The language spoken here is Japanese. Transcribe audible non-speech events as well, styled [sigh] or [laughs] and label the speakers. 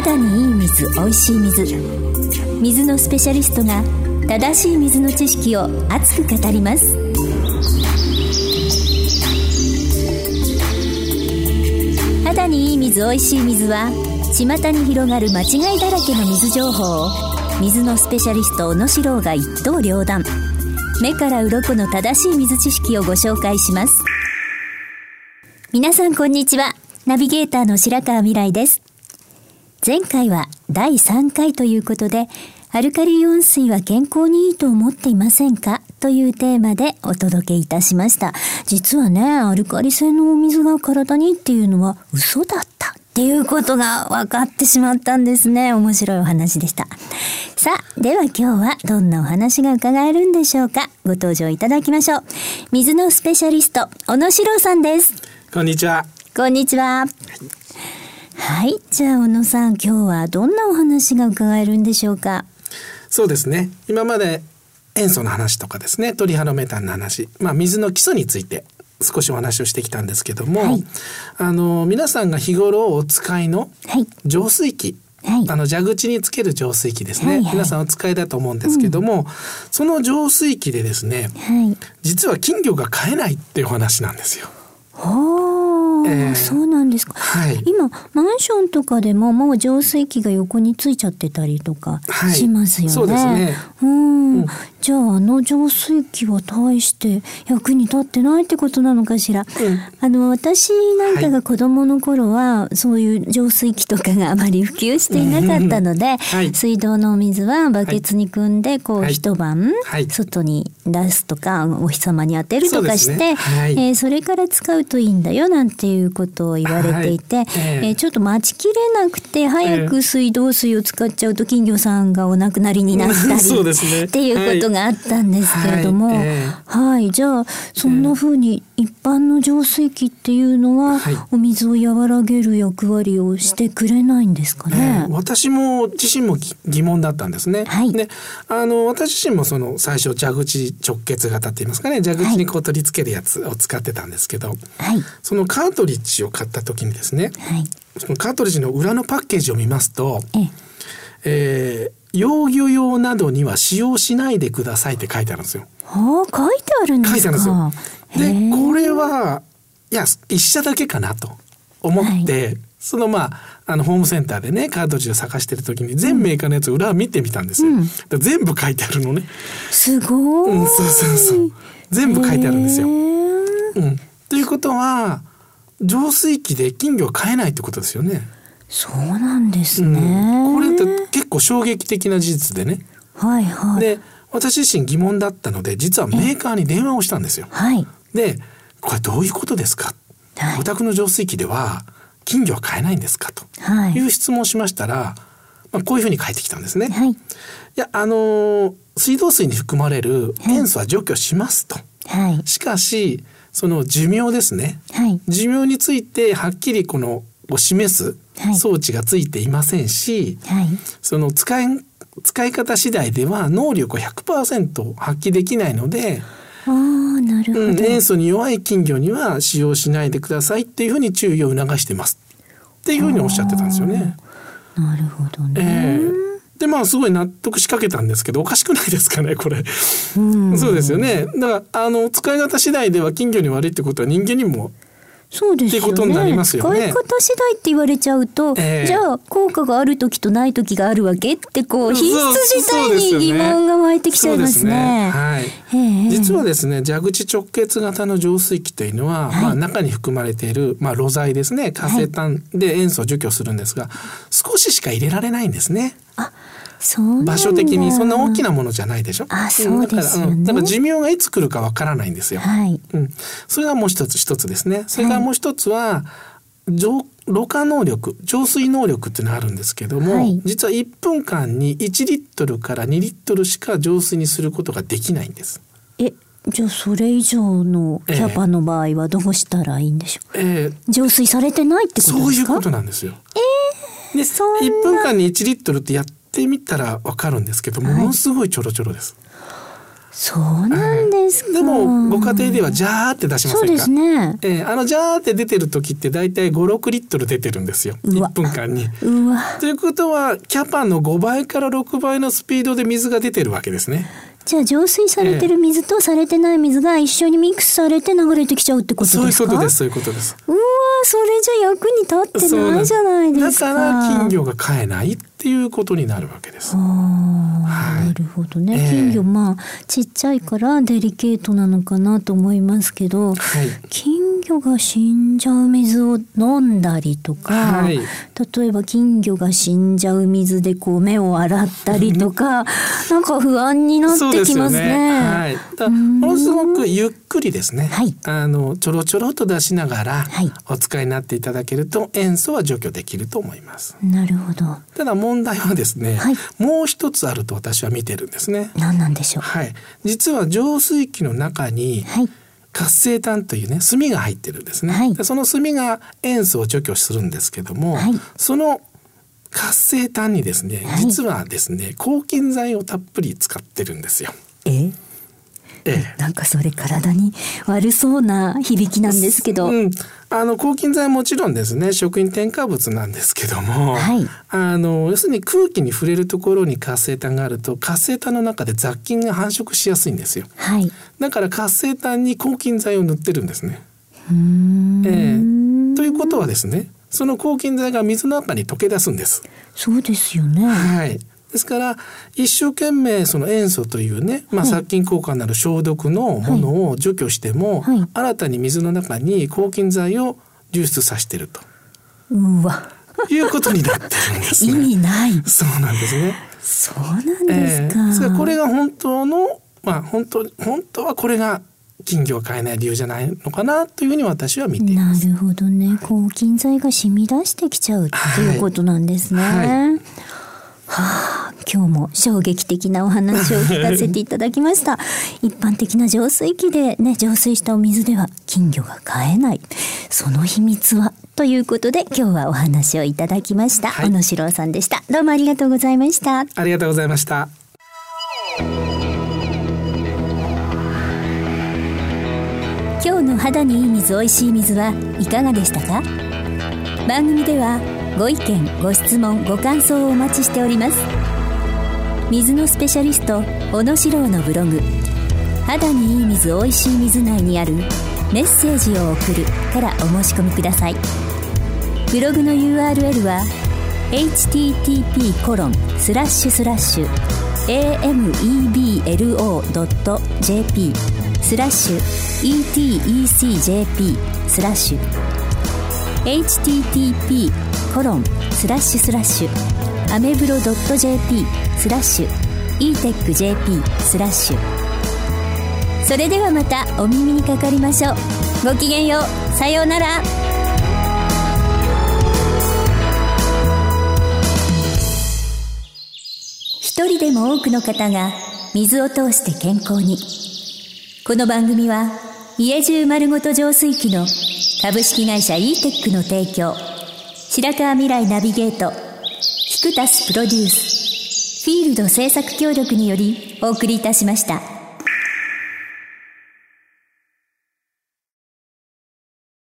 Speaker 1: 肌にいい水おいしい水。水のスペシャリストが正しい水の知識を熱く語ります。肌にいい水おいしい水は巷に広がる間違いだらけの水情報を水のスペシャリスト小野史郎が一刀両断。目から鱗の正しい水知識をご紹介します。皆さんこんにちは。ナビゲーターの白川未来です。前回は第3回ということでアルカリイオン水は健康にいいと思っていませんかというテーマでお届けいたしました。実はねアルカリ性のお水が体にっていうのは嘘だったっていうことが分かってしまったんですね。面白いお話でした。さあでは今日はどんなお話が伺えるんでしょうか。ご登場いただきましょう。水のスペシャリスト小野史郎さんです。
Speaker 2: こんにちは。
Speaker 1: こんにちは。はい、じゃあ小野さん、今日はどんなお話が伺えるんでしょうか？
Speaker 2: そうですね。今まで塩素の話とかですね、トリハロメタンの話、まあ水の基礎について少しお話をしてきたんですけども、はい、あの皆さんが日頃お使いの浄水器、はい、あの蛇口につける浄水器ですね、はいはい、皆さんお使いだと思うんですけども、うん、その浄水器でですね、はい、実は金魚が飼えないっていう話なんですよ。
Speaker 1: えー、そうなんですか、はい、今マンションとかでももう浄水器が横についちゃってたりとかしますよね。はい、そうん、じゃああの浄水器は大して役に立ってないってことなのかしら。うん、あの私なんかが子供の頃は、そういう浄水器とかがあまり普及していなかったので、はい、水道のお水はバケツに汲んでこう一晩外に出すとかお日様に当てるとかして、ね。はい、えー、それから使うといいんだよなんていうことを言われていて、はい、えー、ちょっと待ちきれなくて早く水道水を使っちゃうと金魚さんがお亡くなりになったり、ね、っていうことがあったんですけれども、はい、はい、じゃあそんな風に一般の浄水器っていうのは、お水を和らげる役割をしてくれないんですかね？
Speaker 2: えー、私も自身も疑問だったんですね。はい、で、あの私自身もその最初蛇口直結型って言いますかね、蛇口にこう取り付けるやつを使ってたんですけど、はい、そのカートリッジを買った時にですね、はい、そのカートリッジの裏のパッケージを見ますと、ええー養魚用などには使用しないでくださいって書いてあるんですよ。
Speaker 1: はあ、書いてあるんです
Speaker 2: 書いてあるんですよ。で、これはいや一社だけかなと思って、はい、そのまああのホームセンターでねカートリッジを探してる時に全メーカーのやつ裏を見てみたんですよ。うん、全部書いてあるのね。
Speaker 1: すごい。うん、
Speaker 2: そうそうそう。全部書いてあるんですよ。うん。ということは浄水器で金魚を飼えないってことですよね。
Speaker 1: そうなんですね、
Speaker 2: うん、これって結構衝撃的な事実でね。
Speaker 1: はいはい。
Speaker 2: で私自身疑問だったので実はメーカーに電話をしたんですよ。はい。でこれどういうことですか、はい、お宅の浄水器では金魚は買えないんですか？という質問をしましたら、まあ、こういうふうに返ってきたんですね。はい、いやあのー、水道水に含まれる塩素は除去しますと。はい、しかしその寿命ですね、はい、寿命についてはっきりこのを示す装置がついていませんし、はい、その使い使い方次第では能力を100%発揮できないので
Speaker 1: あなるほど、うん、
Speaker 2: 塩素に弱い金魚には使用しないでくださいっていうふうに注意を促してます。っていうふうにおっしゃってたんですよね。
Speaker 1: なるほどね。えー
Speaker 2: でまあすごい納得しかけたんですけどおかしくないですかねこれ。うそうですよね。だからあの使い方次第では金魚に悪いってことは人間にも
Speaker 1: そうですよね。ことになりますよね。使い方次第って言われちゃうと、えー、じゃあ効果がある時とない時があるわけってこう品質自体に疑問が湧いてきちゃいますね。すねはい。
Speaker 2: 実はですね、蛇口直結型の浄水器というのは、はい、まあ中に含まれているまあ露剤ですね、活性炭で塩素を除去するんですが、はい、少ししか入れられないんですね。
Speaker 1: あ。
Speaker 2: 場所的にそんな大きなものじゃないでしょ？
Speaker 1: あ、そうですよね。
Speaker 2: だから寿命がいつ来るかわからないんですよ。はい。うん。それがもう一つ一つですね。それからもう一つは、浄ろ過能力浄水能力っていうのがあるんですけども、はい、実は1分間に1リットルから2リットルしか浄水にすることができないんです。
Speaker 1: えじゃあそれ以上のキャパの場合はどうしたらいいんでしょう、えー、浄水されてないってことですか？
Speaker 2: そういうことなんですよ。えー、で1分間に1リットルってやってみたらわかるんですけども、はい、ものすごいちょろちょろです。
Speaker 1: そうなんですか、
Speaker 2: はい、でもご家庭ではジャーって出しませんか？
Speaker 1: そうですね、
Speaker 2: えー、あのジャーって出てる時って大体56リットル出てるんですよ。1分間に。ということはキャパの5倍から6倍のスピードで水が出てるわけですね。
Speaker 1: じゃあ浄水されてる水とされてない水が一緒にミックスされて流れてきちゃうってことですか？
Speaker 2: そういうことですそういうことです。
Speaker 1: うわそれじゃ役に立ってないじゃないです
Speaker 2: か。だから金魚が飼えないっていうことになるわけです。
Speaker 1: はい、なるほどね、えー、金魚まあちっちゃいからデリケートなのかなと思いますけど、はい、金魚が死んじゃう水を飲んだりとか、はい、例えば金魚が死んじゃう水でこう目を洗ったりとか [laughs] なんか不安になってきますね。すね。はい、
Speaker 2: だものすごくゆっくりですね、はい、あのちょろちょろと出しながらお使いになっていただけると塩素は除去できると思います。
Speaker 1: なるほど。
Speaker 2: ただ問題はですね、はい、もう一つあると私は見てるんですね。
Speaker 1: 何なんでしょう。
Speaker 2: はい、実は浄水器の中に、活性炭というね炭が入ってるんですね。はい、その炭が塩素を除去するんですけども、はい、その活性炭にですね、実はですね抗菌剤をたっぷり使ってるんですよ。
Speaker 1: え？ええ、なんかそれ体に悪そうな響きなんですけど、うん、
Speaker 2: あの抗菌剤はもちろんですね。食品添加物なんですけども、はい、あの要するに空気に触れるところに活性炭があると活性炭の中で雑菌が繁殖しやすいんですよ、はい、だから活性炭に抗菌剤を塗ってるんですね。えー、ということはですねその抗菌剤が水の中に溶け出すんです。
Speaker 1: そうですよね。
Speaker 2: はい。ですから一生懸命その塩素というね、まあ、殺菌効果のある消毒のものを除去しても、はいはい、新たに水の中に抗菌剤を流出させてると。
Speaker 1: うわ。
Speaker 2: いうことになってるんです、ね、
Speaker 1: 意味ない。
Speaker 2: そうなんですね。
Speaker 1: そうなんですか。
Speaker 2: えー、これが本当のまあ本当本当はこれが金魚を飼えない理由じゃないのかなというふうに私は見ています。
Speaker 1: なるほどね。抗菌剤が染み出してきちゃうっていうことなんですね。はいはいはあ、今日も衝撃的なお話を聞かせていただきました。[laughs] 一般的な浄水器でね、浄水したお水では金魚が飼えない。その秘密は？ということで今日はお話をいただきました。はい、小野史郎さんでした。どうもありがとうございました。
Speaker 2: ありがとうございました。
Speaker 1: 今日の肌にいい水おいしい水はいかがでしたか？番組ではご意見ご質問ご感想をお待ちしております水のスペシャリスト小野史郎のブログ「肌にいい水おいしい水」内にある「メッセージを送る」からお申し込みください。ブログの URL は http コロンスラッシュスラッシュ ameblo.jp スラッシュ etecjp スラッシュ。http コロンスラッシュスラッシュ。 ameblo.jp スラッシュ etecjp スラッシュそれではまたお耳にかかりましょう。ごきげんよう。さようなら。一人でも多くの方が水を通して健康に。この番組は家中丸ごと浄水器の株式会社 e テックの提供。白川未来ナビゲート。キクタスプロデュース。フィールド制作協力によりお送りいたしました。